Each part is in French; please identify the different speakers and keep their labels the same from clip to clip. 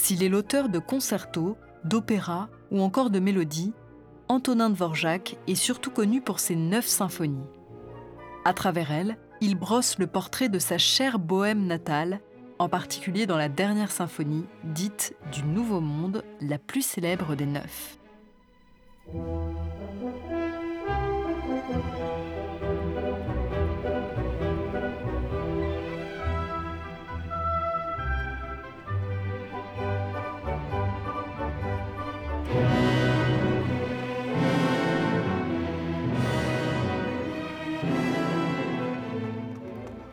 Speaker 1: S'il est l'auteur de concertos, d'opéras ou encore de mélodies, Antonin Dvorak est surtout connu pour ses neuf symphonies. À travers elles, il brosse le portrait de sa chère bohème natale, en particulier dans la dernière symphonie, dite du Nouveau Monde, la plus célèbre des neuf.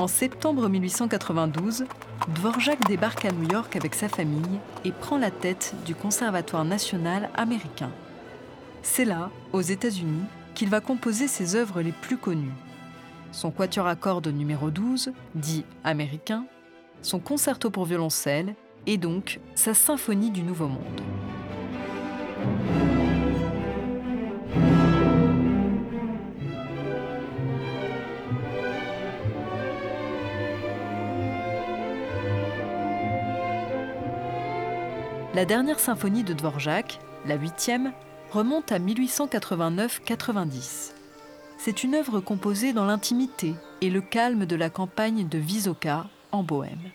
Speaker 1: En septembre 1892, Dvorak débarque à New York avec sa famille et prend la tête du Conservatoire national américain. C'est là, aux États-Unis, qu'il va composer ses œuvres les plus connues. Son quatuor à cordes numéro 12, dit américain, son concerto pour violoncelle et donc sa symphonie du Nouveau Monde. La dernière symphonie de Dvorak, la huitième, remonte à 1889-90. C'est une œuvre composée dans l'intimité et le calme de la campagne de Visoka, en Bohême.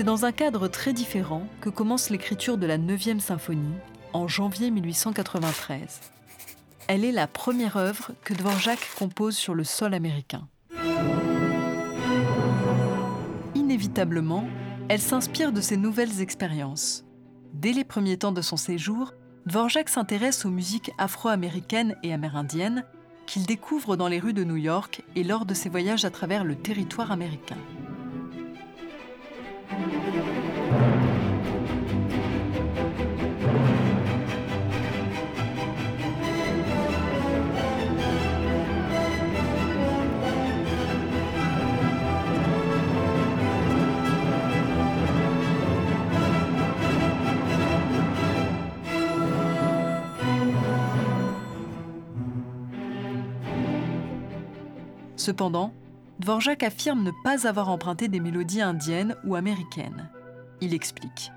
Speaker 1: C'est dans un cadre très différent que commence l'écriture de la 9e symphonie en janvier 1893. Elle est la première œuvre que Dvorak compose sur le sol américain. Inévitablement, elle s'inspire de ses nouvelles expériences. Dès les premiers temps de son séjour, Dvorak s'intéresse aux musiques afro-américaines et amérindiennes qu'il découvre dans les rues de New York et lors de ses voyages à travers le territoire américain. Cependant, Dvorak affirme ne pas avoir emprunté des mélodies indiennes ou américaines. Il explique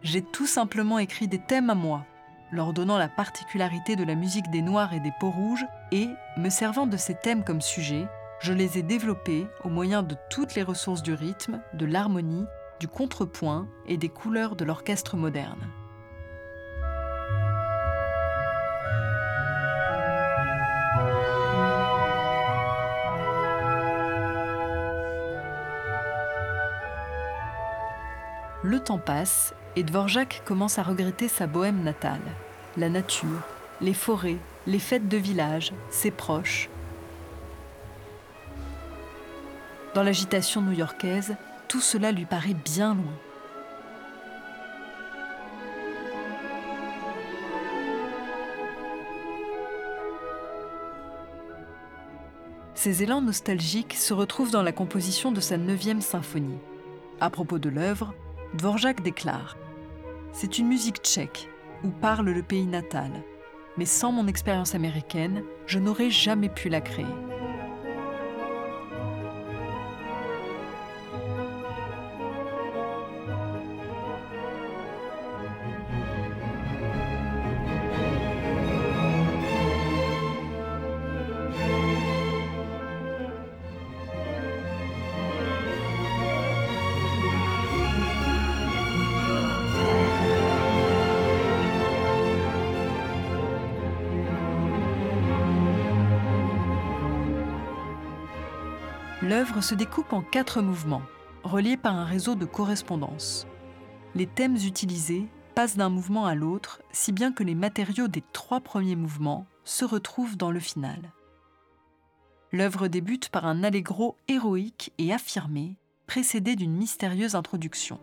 Speaker 1: J'ai tout simplement écrit des thèmes à moi, leur donnant la particularité de la musique des Noirs et des peaux rouges, et, me servant de ces thèmes comme sujet, je les ai développés au moyen de toutes les ressources du rythme, de l'harmonie, du contrepoint et des couleurs de l'orchestre moderne. Le temps passe et Dvorak commence à regretter sa bohème natale, la nature, les forêts, les fêtes de village, ses proches. Dans l'agitation new-yorkaise, tout cela lui paraît bien loin. Ces élans nostalgiques se retrouvent dans la composition de sa neuvième symphonie. À propos de l'œuvre, Dvorak déclare C'est une musique tchèque où parle le pays natal, mais sans mon expérience américaine, je n'aurais jamais pu la créer. L'œuvre se découpe en quatre mouvements, reliés par un réseau de correspondance. Les thèmes utilisés passent d'un mouvement à l'autre, si bien que les matériaux des trois premiers mouvements se retrouvent dans le final. L'œuvre débute par un allegro héroïque et affirmé, précédé d'une mystérieuse introduction.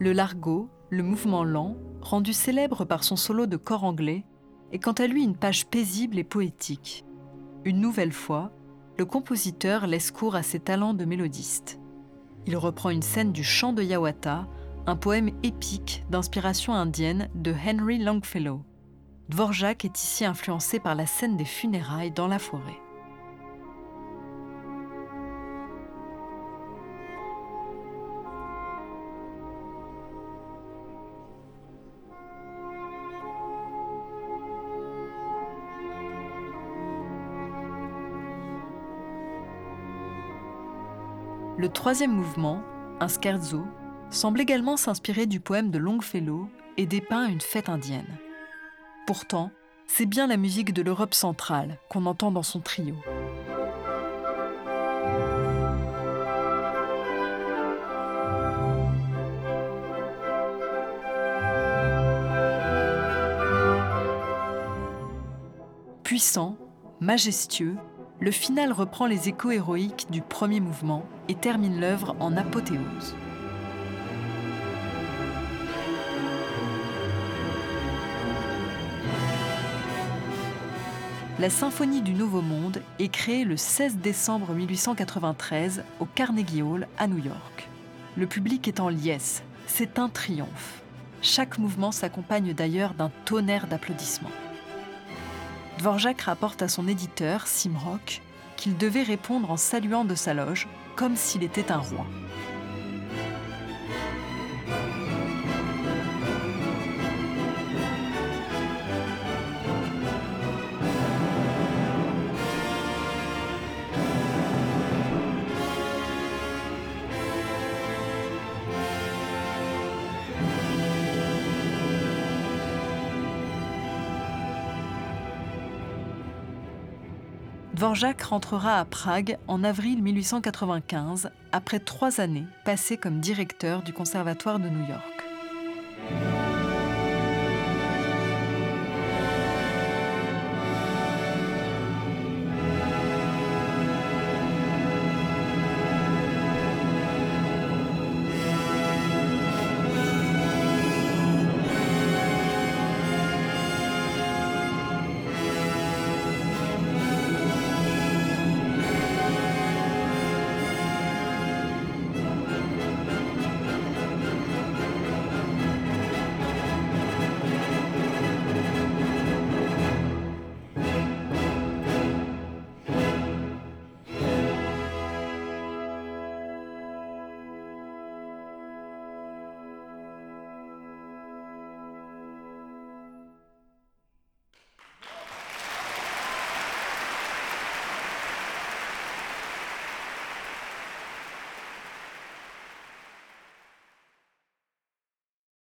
Speaker 1: Le largo, le mouvement lent, rendu célèbre par son solo de corps anglais, est quant à lui une page paisible et poétique. Une nouvelle fois, le compositeur laisse cours à ses talents de mélodiste. Il reprend une scène du chant de Yawata, un poème épique d'inspiration indienne de Henry Longfellow. Dvorak est ici influencé par la scène des funérailles dans la forêt. Le troisième mouvement, un scherzo, semble également s'inspirer du poème de Longfellow et dépeint une fête indienne. Pourtant, c'est bien la musique de l'Europe centrale qu'on entend dans son trio. Puissant, majestueux, le final reprend les échos héroïques du premier mouvement et termine l'œuvre en apothéose. La Symphonie du Nouveau Monde est créée le 16 décembre 1893 au Carnegie Hall à New York. Le public est en liesse, c'est un triomphe. Chaque mouvement s'accompagne d'ailleurs d'un tonnerre d'applaudissements. Dvorak rapporte à son éditeur, Simrock, qu'il devait répondre en saluant de sa loge, comme s'il était un roi. Dvorak rentrera à Prague en avril 1895, après trois années passées comme directeur du Conservatoire de New York.